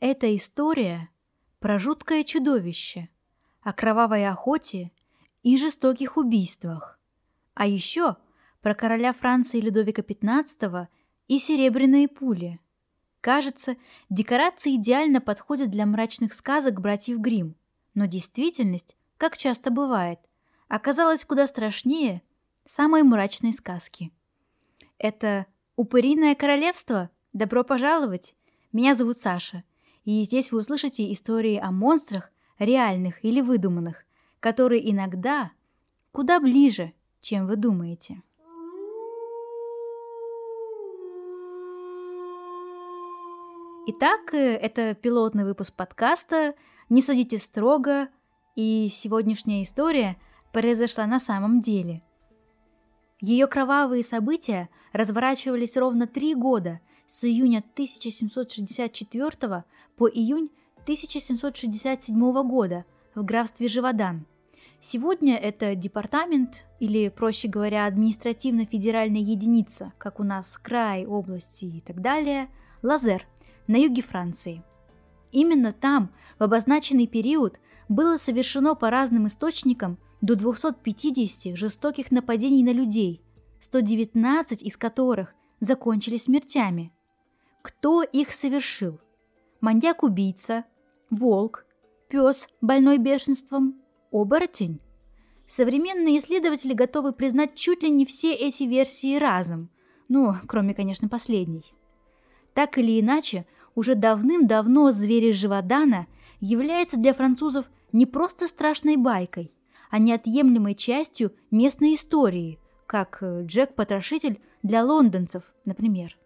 Это история про жуткое чудовище, о кровавой охоте и жестоких убийствах. А еще про короля Франции Людовика XV и серебряные пули. Кажется, декорации идеально подходят для мрачных сказок братьев Гримм, но действительность, как часто бывает, оказалась куда страшнее самой мрачной сказки. Это «Упыриное королевство»? Добро пожаловать! Меня зовут Саша, и здесь вы услышите истории о монстрах, реальных или выдуманных, которые иногда куда ближе, чем вы думаете. Итак, э, это пилотный выпуск подкаста «Не судите строго», и сегодняшняя история произошла на самом деле. Ее кровавые события разворачивались ровно три года с июня 1764 по июнь 1767 года в графстве Живодан. Сегодня это департамент, или, проще говоря, административно-федеральная единица, как у нас край, области и так далее, Лазер, на юге Франции. Именно там, в обозначенный период, было совершено по разным источникам до 250 жестоких нападений на людей, 119 из которых закончились смертями – кто их совершил? Маньяк-убийца, волк, пес, больной бешенством, оборотень? Современные исследователи готовы признать чуть ли не все эти версии разом, ну, кроме, конечно, последней. Так или иначе, уже давным-давно зверь Живодана является для французов не просто страшной байкой, а неотъемлемой частью местной истории, как Джек-потрошитель для лондонцев, например.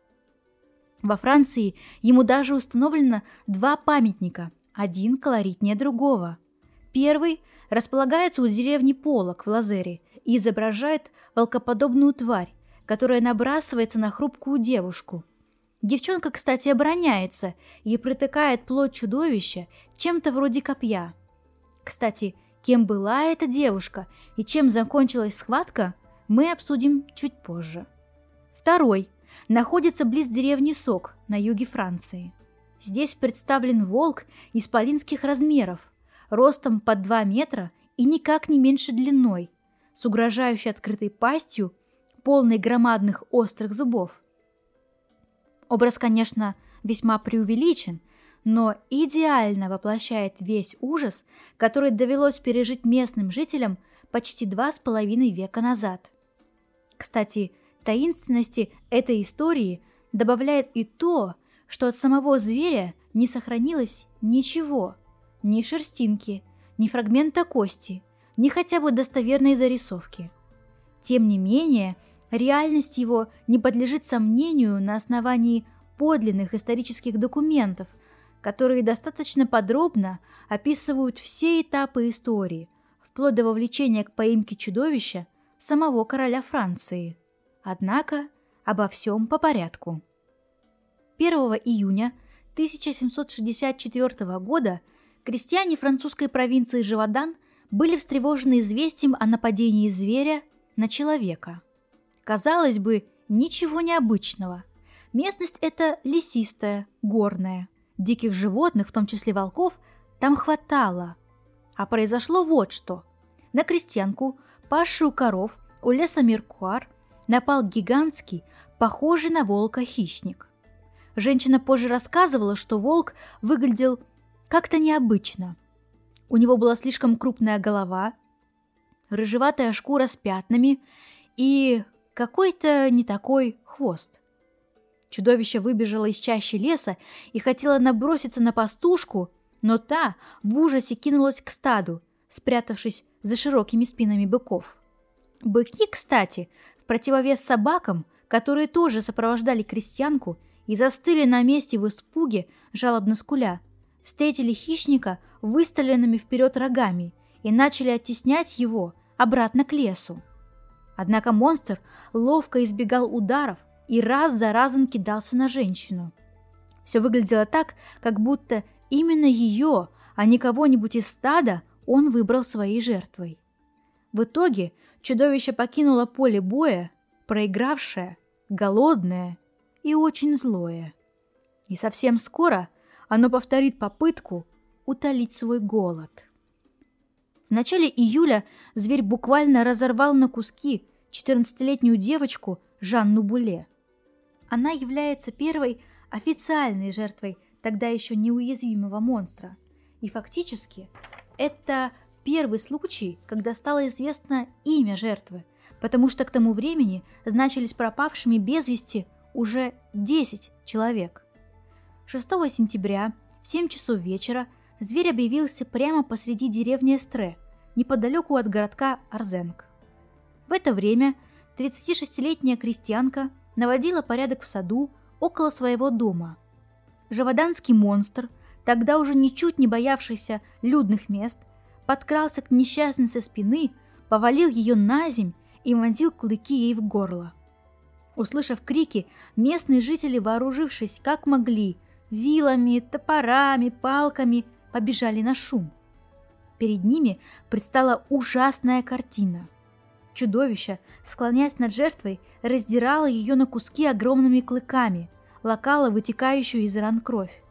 Во Франции ему даже установлено два памятника, один колоритнее другого. Первый располагается у деревни Полок в Лазере и изображает волкоподобную тварь, которая набрасывается на хрупкую девушку. Девчонка, кстати, обороняется и протыкает плоть чудовища чем-то вроде копья. Кстати, кем была эта девушка и чем закончилась схватка, мы обсудим чуть позже. Второй находится близ деревни Сок на юге Франции. Здесь представлен волк исполинских размеров, ростом под 2 метра и никак не меньше длиной, с угрожающей открытой пастью, полной громадных острых зубов. Образ, конечно, весьма преувеличен, но идеально воплощает весь ужас, который довелось пережить местным жителям почти два с половиной века назад. Кстати, Таинственности этой истории добавляет и то, что от самого зверя не сохранилось ничего, ни шерстинки, ни фрагмента кости, ни хотя бы достоверной зарисовки. Тем не менее, реальность его не подлежит сомнению на основании подлинных исторических документов, которые достаточно подробно описывают все этапы истории, вплоть до вовлечения к поимке чудовища самого короля Франции – Однако обо всем по порядку. 1 июня 1764 года крестьяне французской провинции Живодан были встревожены известием о нападении зверя на человека. Казалось бы, ничего необычного. Местность эта лесистая, горная. Диких животных, в том числе волков, там хватало. А произошло вот что. На крестьянку, пасшую коров у леса Меркуар, напал гигантский, похожий на волка хищник. Женщина позже рассказывала, что волк выглядел как-то необычно. У него была слишком крупная голова, рыжеватая шкура с пятнами и какой-то не такой хвост. Чудовище выбежало из чащи леса и хотело наброситься на пастушку, но та в ужасе кинулась к стаду, спрятавшись за широкими спинами быков. Быки, кстати, в противовес собакам, которые тоже сопровождали крестьянку и застыли на месте в испуге, жалобно скуля, встретили хищника выставленными вперед рогами и начали оттеснять его обратно к лесу. Однако монстр ловко избегал ударов и раз за разом кидался на женщину. Все выглядело так, как будто именно ее, а не кого-нибудь из стада, он выбрал своей жертвой. В итоге чудовище покинуло поле боя, проигравшее, голодное и очень злое. И совсем скоро оно повторит попытку утолить свой голод. В начале июля зверь буквально разорвал на куски 14-летнюю девочку Жанну Буле. Она является первой официальной жертвой тогда еще неуязвимого монстра. И фактически это первый случай, когда стало известно имя жертвы, потому что к тому времени значились пропавшими без вести уже 10 человек. 6 сентября в 7 часов вечера зверь объявился прямо посреди деревни Эстре, неподалеку от городка Арзенг. В это время 36-летняя крестьянка наводила порядок в саду около своего дома. Живоданский монстр, тогда уже ничуть не боявшийся людных мест, подкрался к несчастной со спины, повалил ее на земь и вонзил клыки ей в горло. Услышав крики, местные жители, вооружившись как могли, вилами, топорами, палками, побежали на шум. Перед ними предстала ужасная картина. Чудовище, склоняясь над жертвой, раздирало ее на куски огромными клыками, лакало вытекающую из ран кровь.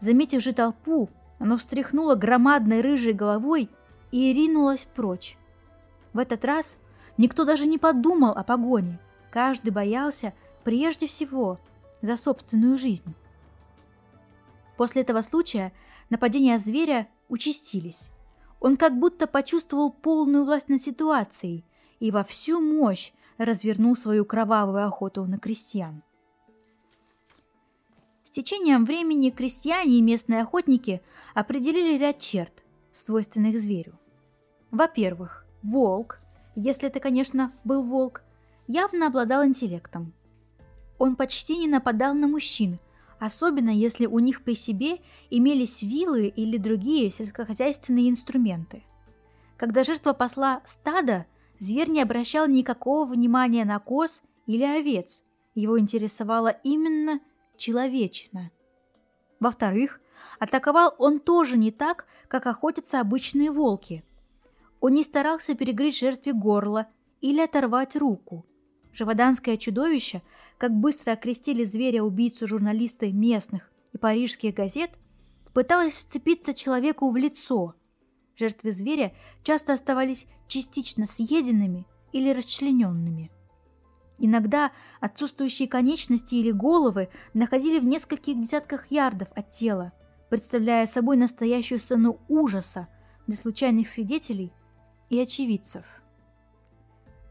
Заметив же толпу, оно встряхнуло громадной рыжей головой и ринулось прочь. В этот раз никто даже не подумал о погоне. Каждый боялся прежде всего за собственную жизнь. После этого случая нападения зверя участились. Он как будто почувствовал полную власть над ситуацией и во всю мощь развернул свою кровавую охоту на крестьян. Течением времени крестьяне и местные охотники определили ряд черт, свойственных зверю. Во-первых, волк, если это, конечно, был волк, явно обладал интеллектом. Он почти не нападал на мужчин, особенно если у них при себе имелись вилы или другие сельскохозяйственные инструменты. Когда жертва посла стада, зверь не обращал никакого внимания на коз или овец, его интересовала именно человечина. Во-вторых, атаковал он тоже не так, как охотятся обычные волки. Он не старался перегрызть жертве горло или оторвать руку – Живоданское чудовище, как быстро окрестили зверя-убийцу журналисты местных и парижских газет, пыталось вцепиться человеку в лицо. Жертвы зверя часто оставались частично съеденными или расчлененными. Иногда отсутствующие конечности или головы находили в нескольких десятках ярдов от тела, представляя собой настоящую сцену ужаса для случайных свидетелей и очевидцев.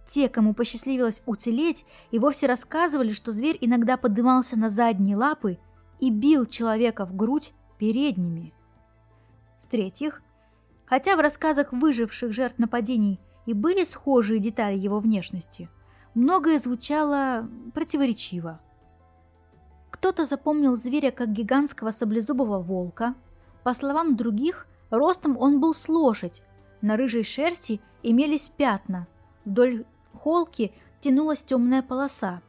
Те, кому посчастливилось уцелеть, и вовсе рассказывали, что зверь иногда поднимался на задние лапы и бил человека в грудь передними. В-третьих, хотя в рассказах выживших жертв нападений и были схожие детали его внешности, многое звучало противоречиво. Кто-то запомнил зверя как гигантского саблезубого волка, по словам других, ростом он был с лошадь, на рыжей шерсти имелись пятна, вдоль холке тянулась темная полоса.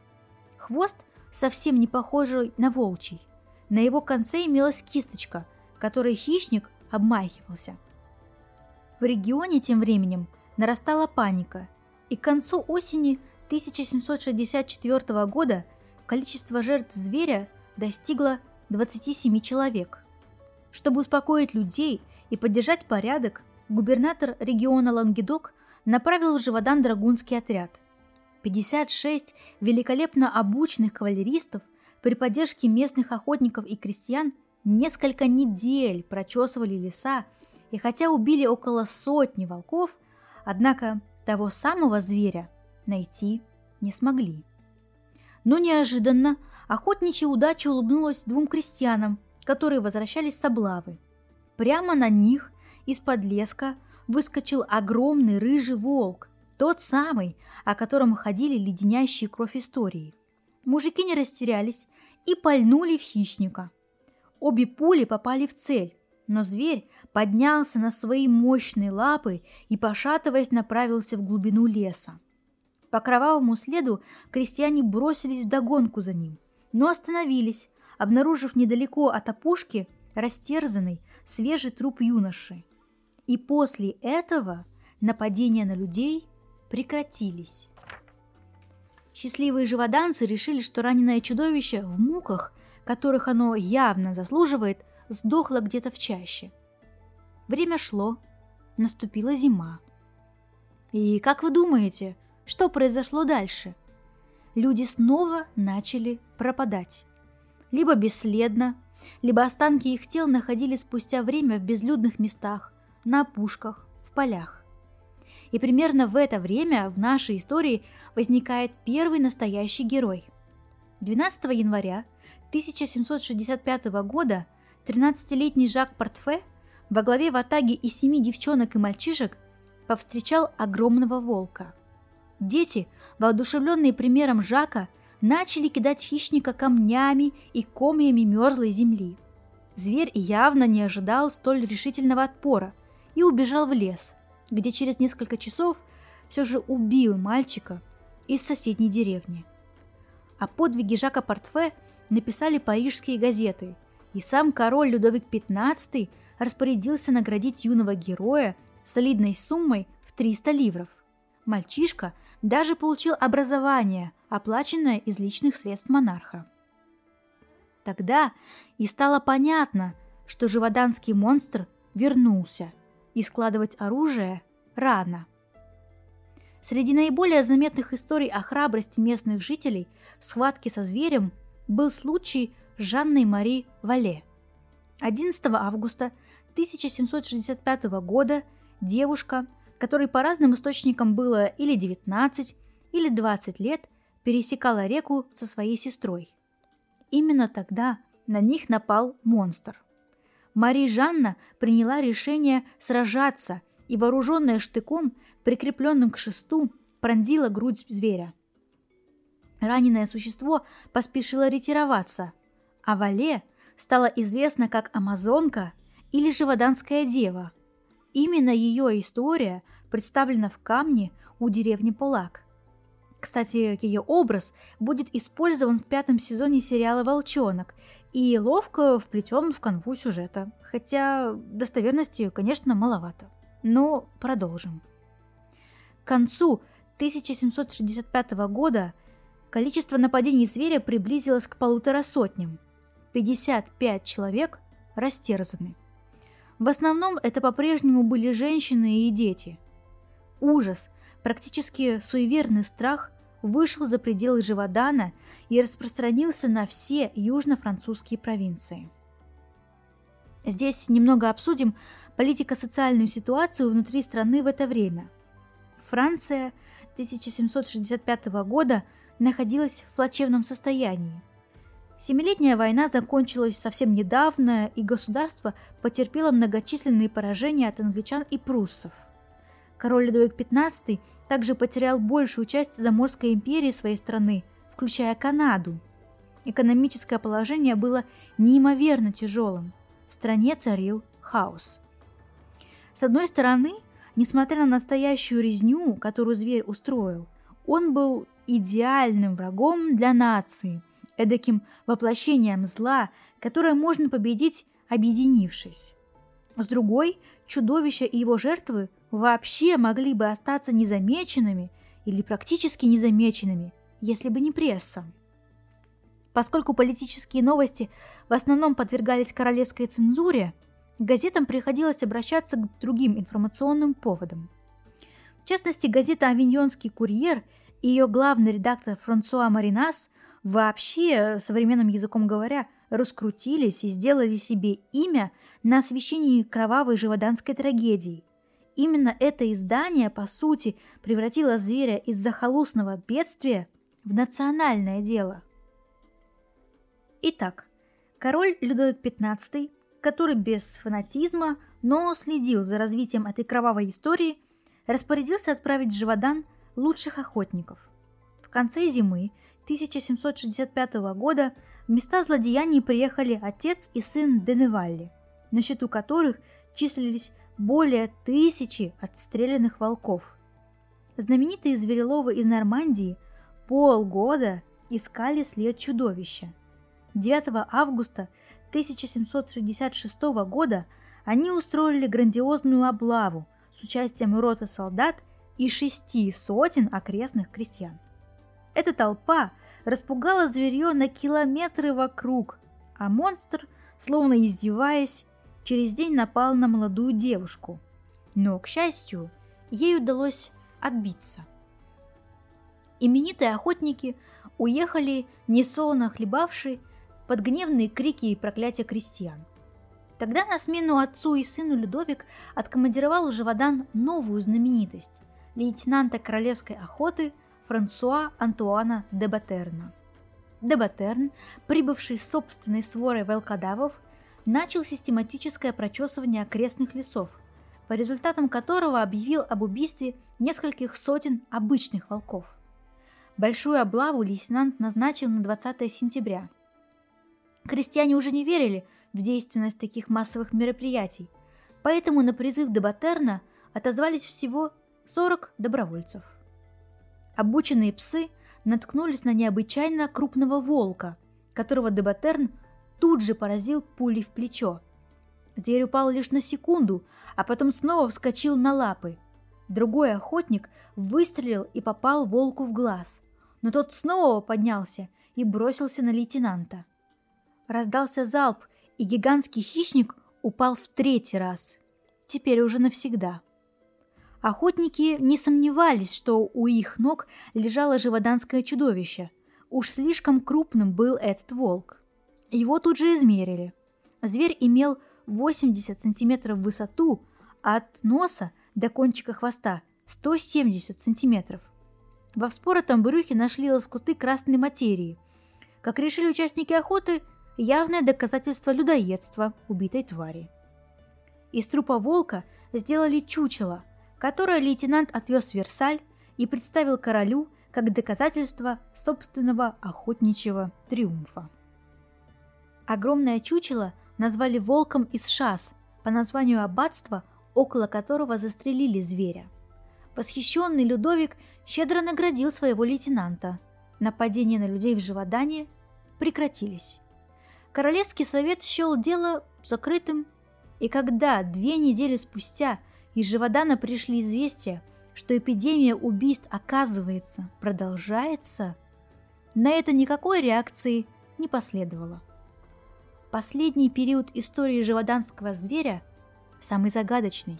Хвост совсем не похожий на волчий. На его конце имелась кисточка, которой хищник обмахивался. В регионе тем временем нарастала паника, и к концу осени 1764 года количество жертв зверя достигло 27 человек. Чтобы успокоить людей и поддержать порядок, губернатор региона Лангедок направил в Живодан драгунский отряд. 56 великолепно обученных кавалеристов при поддержке местных охотников и крестьян несколько недель прочесывали леса, и хотя убили около сотни волков, однако того самого зверя найти не смогли. Но неожиданно охотничья удача улыбнулась двум крестьянам, которые возвращались с облавы. Прямо на них из-под леска выскочил огромный рыжий волк, тот самый, о котором ходили леденящие кровь истории. Мужики не растерялись и пальнули в хищника. Обе пули попали в цель, но зверь поднялся на свои мощные лапы и, пошатываясь, направился в глубину леса. По кровавому следу крестьяне бросились в догонку за ним, но остановились, обнаружив недалеко от опушки растерзанный свежий труп юноши. И после этого нападения на людей прекратились. Счастливые живоданцы решили, что раненое чудовище в муках которых оно явно заслуживает, сдохло где-то в чаще. Время шло, наступила зима. И как вы думаете, что произошло дальше? Люди снова начали пропадать. Либо бесследно, либо останки их тел находились спустя время в безлюдных местах, на опушках, в полях. И примерно в это время в нашей истории возникает первый настоящий герой. 12 января 1765 года 13-летний Жак Портфе во главе ватаги из семи девчонок и мальчишек повстречал огромного волка. Дети, воодушевленные примером Жака, начали кидать хищника камнями и комьями мерзлой земли. Зверь явно не ожидал столь решительного отпора и убежал в лес, где через несколько часов все же убил мальчика из соседней деревни. О подвиге Жака Портфе написали парижские газеты, и сам король Людовик XV распорядился наградить юного героя солидной суммой в 300 ливров. Мальчишка даже получил образование, оплаченное из личных средств монарха. Тогда и стало понятно, что живоданский монстр вернулся, и складывать оружие рано. Среди наиболее заметных историй о храбрости местных жителей в схватке со зверем был случай Жанны Мари Вале. 11 августа 1765 года девушка, которой по разным источникам было или 19, или 20 лет, пересекала реку со своей сестрой. Именно тогда на них напал монстр. Мари Жанна приняла решение сражаться и, вооруженная штыком, прикрепленным к шесту, пронзила грудь зверя. Раненое существо поспешило ретироваться, а Вале стала известна как Амазонка или Живоданская дева. Именно ее история представлена в камне у деревни Полак. Кстати, ее образ будет использован в пятом сезоне сериала «Волчонок» и ловко вплетен в канву сюжета, хотя достоверности, конечно, маловато. Но продолжим. К концу 1765 года количество нападений зверя приблизилось к полутора сотням. 55 человек растерзаны. В основном это по-прежнему были женщины и дети. Ужас, практически суеверный страх вышел за пределы Живодана и распространился на все южно-французские провинции. Здесь немного обсудим политико-социальную ситуацию внутри страны в это время. Франция 1765 года находилась в плачевном состоянии. Семилетняя война закончилась совсем недавно, и государство потерпело многочисленные поражения от англичан и пруссов. Король Людовик XV также потерял большую часть заморской империи своей страны, включая Канаду. Экономическое положение было неимоверно тяжелым. В стране царил хаос. С одной стороны, несмотря на настоящую резню, которую зверь устроил, он был идеальным врагом для нации, эдаким воплощением зла, которое можно победить, объединившись. С другой, чудовище и его жертвы вообще могли бы остаться незамеченными или практически незамеченными, если бы не пресса. Поскольку политические новости в основном подвергались королевской цензуре, газетам приходилось обращаться к другим информационным поводам. В частности, газета «Авиньонский курьер» и ее главный редактор Франсуа Маринас вообще, современным языком говоря, раскрутились и сделали себе имя на освещении кровавой живоданской трагедии. Именно это издание, по сути, превратило зверя из захолустного бедствия в национальное дело. Итак, король Людовик XV, который без фанатизма, но следил за развитием этой кровавой истории, распорядился отправить в Живодан лучших охотников. В конце зимы 1765 года в места злодеяний приехали отец и сын Деневалли, на счету которых числились более тысячи отстрелянных волков. Знаменитые звереловы из Нормандии полгода искали след чудовища. 9 августа 1766 года они устроили грандиозную облаву с участием роты солдат и шести сотен окрестных крестьян. Эта толпа распугала зверье на километры вокруг а монстр, словно издеваясь, через день напал на молодую девушку. Но, к счастью, ей удалось отбиться. Именитые охотники уехали, несолоно хлебавшие, под гневные крики и проклятия крестьян. Тогда на смену отцу и сыну Людовик откомандировал в Живодан новую знаменитость – лейтенанта королевской охоты Франсуа Антуана де Батерна. Де Батерн, прибывший с собственной сворой волкодавов, начал систематическое прочесывание окрестных лесов, по результатам которого объявил об убийстве нескольких сотен обычных волков. Большую облаву лейтенант назначил на 20 сентября. Крестьяне уже не верили в действенность таких массовых мероприятий, поэтому на призыв Дебатерна отозвались всего 40 добровольцев. Обученные псы наткнулись на необычайно крупного волка, которого Дебатерн тут же поразил пулей в плечо. Зверь упал лишь на секунду, а потом снова вскочил на лапы. Другой охотник выстрелил и попал волку в глаз, но тот снова поднялся и бросился на лейтенанта. Раздался залп, и гигантский хищник упал в третий раз. Теперь уже навсегда. Охотники не сомневались, что у их ног лежало живоданское чудовище. Уж слишком крупным был этот волк. Его тут же измерили. Зверь имел 80 сантиметров в высоту, а от носа до кончика хвоста 170 сантиметров. Во вспоротом брюхе нашли лоскуты красной материи. Как решили участники охоты, явное доказательство людоедства убитой твари. Из трупа волка сделали чучело, которое лейтенант отвез в Версаль и представил королю как доказательство собственного охотничьего триумфа. Огромное чучело назвали волком из Шас по названию аббатства, около которого застрелили зверя. Восхищенный Людовик щедро наградил своего лейтенанта. Нападения на людей в Живодане прекратились. Королевский совет счел дело закрытым, и когда две недели спустя из Живодана пришли известия, что эпидемия убийств, оказывается, продолжается, на это никакой реакции не последовало. Последний период истории живоданского зверя самый загадочный.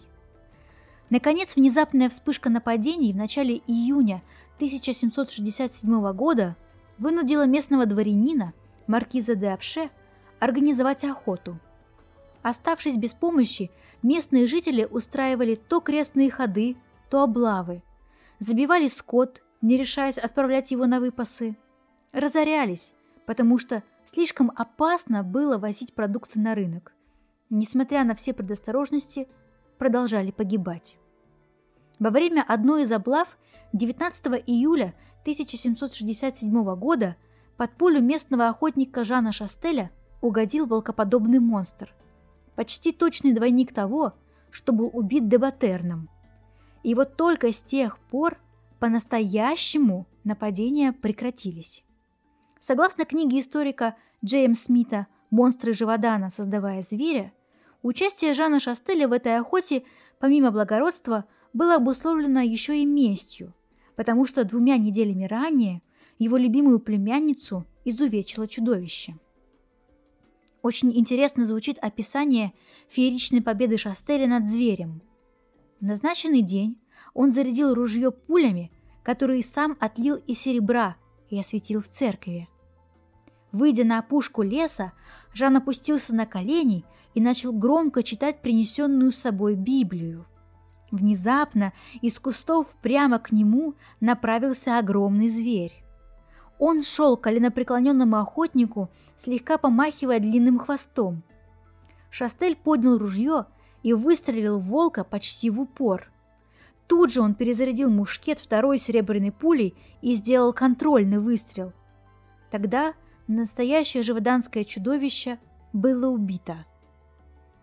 Наконец, внезапная вспышка нападений в начале июня 1767 года вынудила местного дворянина, маркиза де Апше, организовать охоту. Оставшись без помощи, местные жители устраивали то крестные ходы, то облавы, забивали скот, не решаясь отправлять его на выпасы, разорялись, потому что слишком опасно было возить продукты на рынок. Несмотря на все предосторожности, продолжали погибать. Во время одной из облав 19 июля 1767 года под пулю местного охотника Жана Шастеля угодил волкоподобный монстр, почти точный двойник того, что был убит Дебатерном. И вот только с тех пор по-настоящему нападения прекратились. Согласно книге историка Джеймс Смита «Монстры Живодана. Создавая зверя», участие Жана Шастеля в этой охоте, помимо благородства, было обусловлено еще и местью, потому что двумя неделями ранее его любимую племянницу изувечило чудовище – очень интересно звучит описание фееричной победы Шастеля над зверем. В назначенный день он зарядил ружье пулями, которые сам отлил из серебра и осветил в церкви. Выйдя на опушку леса, Жан опустился на колени и начал громко читать принесенную с собой Библию. Внезапно из кустов прямо к нему направился огромный зверь. Он шел к коленопреклоненному охотнику, слегка помахивая длинным хвостом. Шастель поднял ружье и выстрелил в волка почти в упор. Тут же он перезарядил мушкет второй серебряной пулей и сделал контрольный выстрел. Тогда настоящее живоданское чудовище было убито.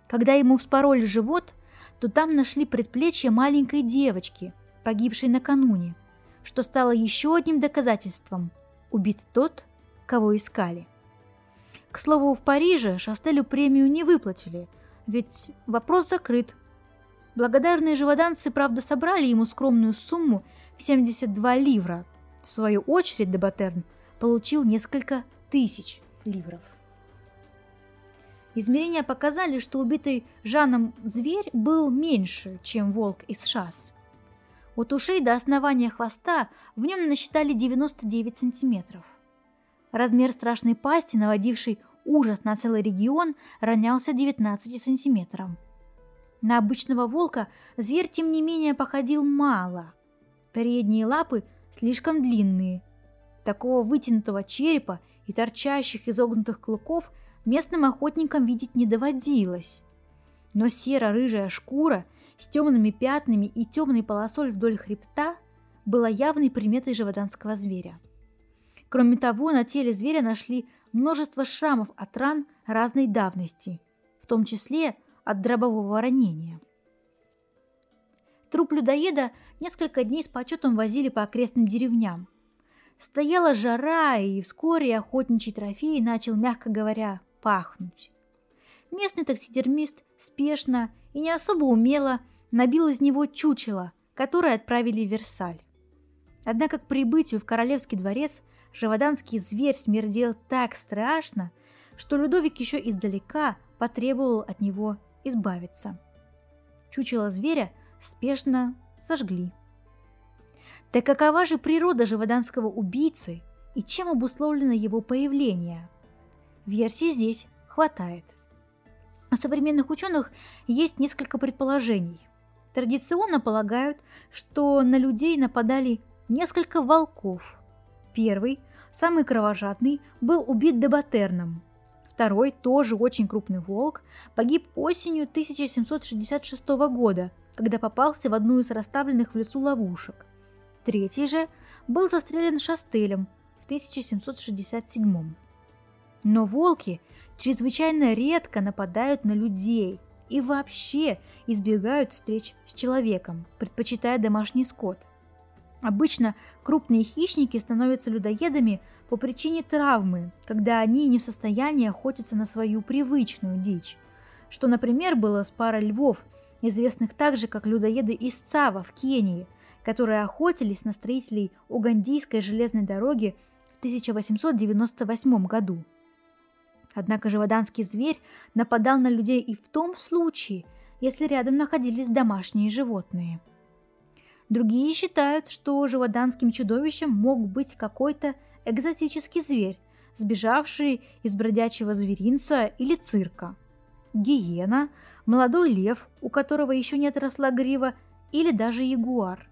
Когда ему вспороли живот, то там нашли предплечье маленькой девочки, погибшей накануне, что стало еще одним доказательством – убит тот, кого искали. К слову, в Париже Шастелю премию не выплатили, ведь вопрос закрыт. Благодарные живоданцы, правда, собрали ему скромную сумму в 72 ливра. В свою очередь Дебатерн получил несколько тысяч ливров. Измерения показали, что убитый Жаном зверь был меньше, чем волк из шас. От ушей до основания хвоста в нем насчитали 99 сантиметров. Размер страшной пасти, наводивший ужас на целый регион, равнялся 19 сантиметрам. На обычного волка зверь, тем не менее, походил мало. Передние лапы слишком длинные. Такого вытянутого черепа и торчащих изогнутых клыков местным охотникам видеть не доводилось. Но серо-рыжая шкура с темными пятнами и темной полосой вдоль хребта была явной приметой живоданского зверя. Кроме того, на теле зверя нашли множество шрамов от ран разной давности, в том числе от дробового ранения. Труп людоеда несколько дней с почетом возили по окрестным деревням. Стояла жара, и вскоре охотничий трофей начал, мягко говоря, пахнуть. Местный таксидермист спешно и не особо умело набил из него чучело, которое отправили в Версаль. Однако к прибытию в королевский дворец живоданский зверь смердел так страшно, что Людовик еще издалека потребовал от него избавиться. Чучело зверя спешно сожгли. Так какова же природа живоданского убийцы и чем обусловлено его появление? Версий здесь хватает. У современных ученых есть несколько предположений. Традиционно полагают, что на людей нападали несколько волков. Первый, самый кровожадный, был убит Дебатерном. Второй, тоже очень крупный волк, погиб осенью 1766 года, когда попался в одну из расставленных в лесу ловушек. Третий же был застрелен Шастелем в 1767. Но волки чрезвычайно редко нападают на людей и вообще избегают встреч с человеком, предпочитая домашний скот. Обычно крупные хищники становятся людоедами по причине травмы, когда они не в состоянии охотиться на свою привычную дичь, что, например, было с парой львов, известных также как людоеды из Цава в Кении, которые охотились на строителей Угандийской железной дороги в 1898 году. Однако живоданский зверь нападал на людей и в том случае, если рядом находились домашние животные. Другие считают, что живоданским чудовищем мог быть какой-то экзотический зверь, сбежавший из бродячего зверинца или цирка. Гиена, молодой лев, у которого еще не отросла грива, или даже ягуар.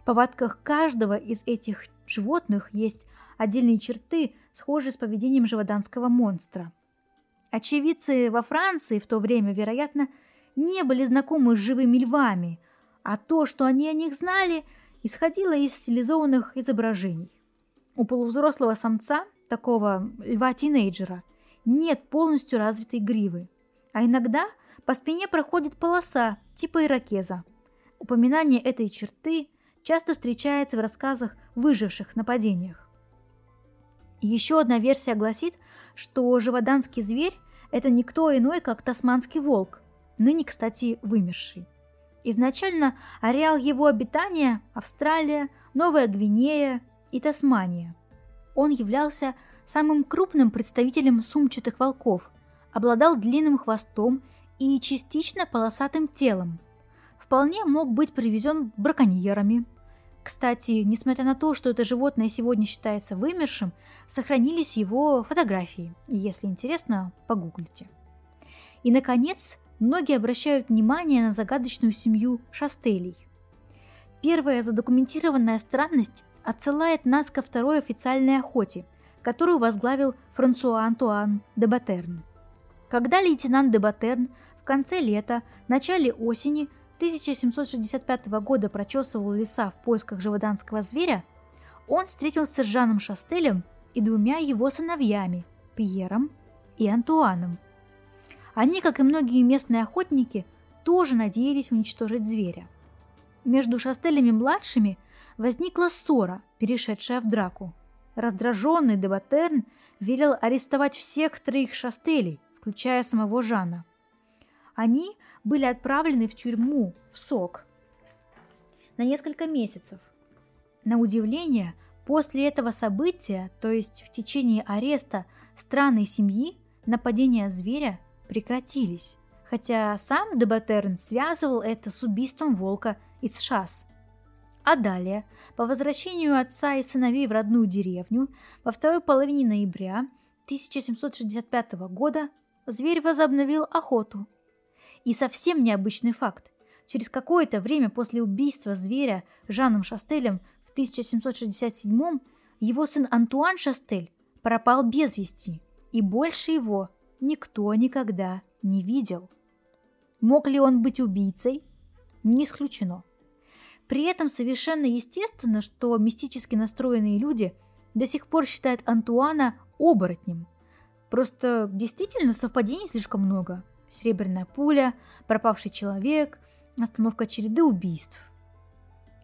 В повадках каждого из этих животных есть отдельные черты, схожие с поведением живоданского монстра. Очевидцы во Франции в то время, вероятно, не были знакомы с живыми львами, а то, что они о них знали, исходило из стилизованных изображений. У полувзрослого самца, такого льва-тинейджера, нет полностью развитой гривы, а иногда по спине проходит полоса типа ирокеза. Упоминание этой черты часто встречается в рассказах выживших нападениях. Еще одна версия гласит, что живоданский зверь – это никто иной, как тасманский волк, ныне, кстати, вымерший. Изначально ареал его обитания – Австралия, Новая Гвинея и Тасмания. Он являлся самым крупным представителем сумчатых волков, обладал длинным хвостом и частично полосатым телом. Вполне мог быть привезен браконьерами – кстати, несмотря на то, что это животное сегодня считается вымершим, сохранились его фотографии. Если интересно, погуглите. И, наконец, многие обращают внимание на загадочную семью Шастелей. Первая задокументированная странность отсылает нас ко второй официальной охоте, которую возглавил Франсуа Антуан де Батерн. Когда лейтенант де Батерн в конце лета, начале осени 1765 года прочесывал леса в поисках живоданского зверя, он встретился с Жаном Шастелем и двумя его сыновьями – Пьером и Антуаном. Они, как и многие местные охотники, тоже надеялись уничтожить зверя. Между Шастелями-младшими возникла ссора, перешедшая в драку. Раздраженный Дебатерн велел арестовать всех троих Шастелей, включая самого Жана – они были отправлены в тюрьму, в СОК, на несколько месяцев. На удивление, после этого события, то есть в течение ареста странной семьи, нападения зверя прекратились, хотя сам Дебатерн связывал это с убийством волка из Шас. А далее, по возвращению отца и сыновей в родную деревню, во второй половине ноября 1765 года зверь возобновил охоту. И совсем необычный факт. Через какое-то время после убийства зверя Жаном Шастелем в 1767 его сын Антуан Шастель пропал без вести, и больше его никто никогда не видел. Мог ли он быть убийцей? Не исключено. При этом совершенно естественно, что мистически настроенные люди до сих пор считают Антуана оборотнем. Просто действительно совпадений слишком много. Серебряная пуля, пропавший человек, остановка череды убийств.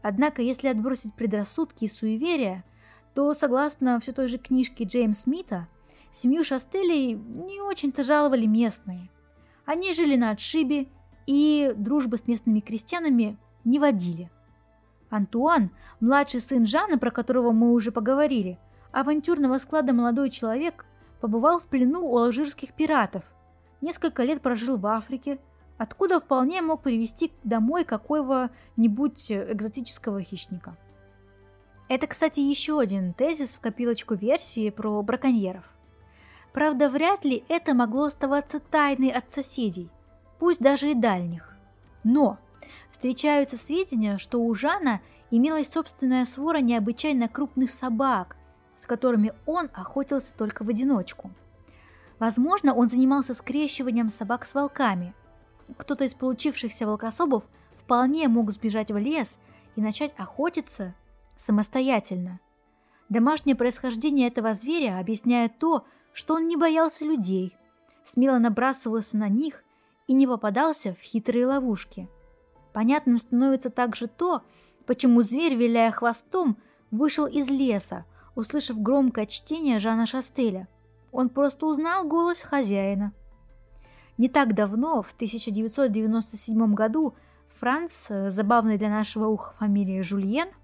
Однако, если отбросить предрассудки и суеверия, то, согласно все той же книжке Джеймс Смита, семью Шастелей не очень-то жаловали местные. Они жили на отшибе и дружбы с местными крестьянами не водили. Антуан, младший сын Жана, про которого мы уже поговорили, авантюрного склада молодой человек, побывал в плену у алжирских пиратов, несколько лет прожил в Африке, откуда вполне мог привести домой какого-нибудь экзотического хищника. Это, кстати, еще один тезис в копилочку версии про браконьеров. Правда, вряд ли это могло оставаться тайной от соседей, пусть даже и дальних. Но встречаются сведения, что у Жана имелась собственная свора необычайно крупных собак, с которыми он охотился только в одиночку. Возможно, он занимался скрещиванием собак с волками. Кто-то из получившихся волкособов вполне мог сбежать в лес и начать охотиться самостоятельно. Домашнее происхождение этого зверя объясняет то, что он не боялся людей, смело набрасывался на них и не попадался в хитрые ловушки. Понятным становится также то, почему зверь, виляя хвостом, вышел из леса, услышав громкое чтение Жана Шастеля. Он просто узнал голос хозяина. Не так давно, в 1997 году, Франц, забавный для нашего уха фамилии Жульен –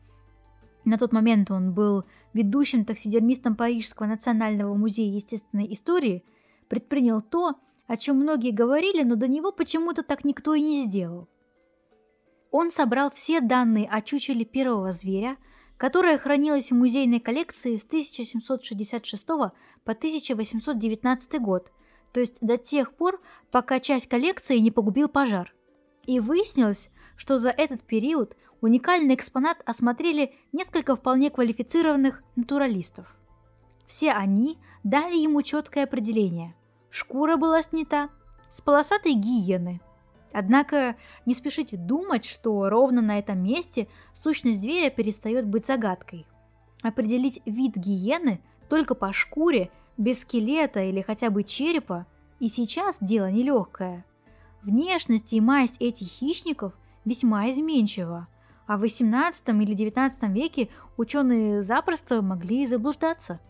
на тот момент он был ведущим таксидермистом Парижского национального музея естественной истории, предпринял то, о чем многие говорили, но до него почему-то так никто и не сделал. Он собрал все данные о чучеле первого зверя, которое хранилось в музейной коллекции с 1766 по 1819 год, то есть до тех пор, пока часть коллекции не погубил пожар. И выяснилось, что за этот период уникальный экспонат осмотрели несколько вполне квалифицированных натуралистов. Все они дали ему четкое определение. Шкура была снята с полосатой гиены. Однако не спешите думать, что ровно на этом месте сущность зверя перестает быть загадкой. Определить вид гиены только по шкуре, без скелета или хотя бы черепа, и сейчас дело нелегкое. Внешность и масть этих хищников весьма изменчива – а в XVIII или XIX веке ученые запросто могли заблуждаться.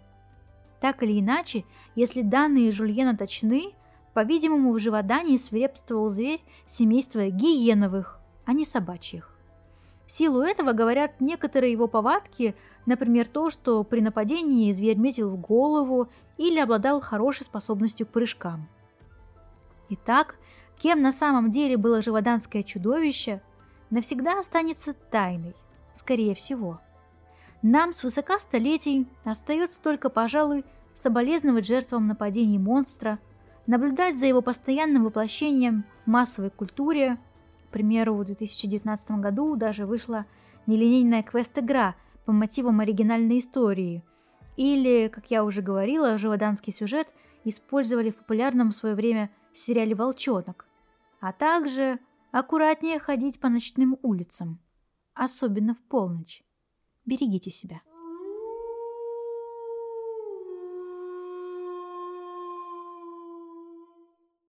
Так или иначе, если данные Жульена точны, по-видимому, в живодании свирепствовал зверь семейства гиеновых, а не собачьих. В силу этого говорят некоторые его повадки, например, то, что при нападении зверь метил в голову или обладал хорошей способностью к прыжкам. Итак, кем на самом деле было живоданское чудовище, навсегда останется тайной, скорее всего. Нам с высока столетий остается только, пожалуй, соболезновать жертвам нападений монстра, наблюдать за его постоянным воплощением в массовой культуре. К примеру, в 2019 году даже вышла нелинейная квест-игра по мотивам оригинальной истории. Или, как я уже говорила, живоданский сюжет использовали в популярном в свое время сериале «Волчонок», а также Аккуратнее ходить по ночным улицам, особенно в полночь. Берегите себя.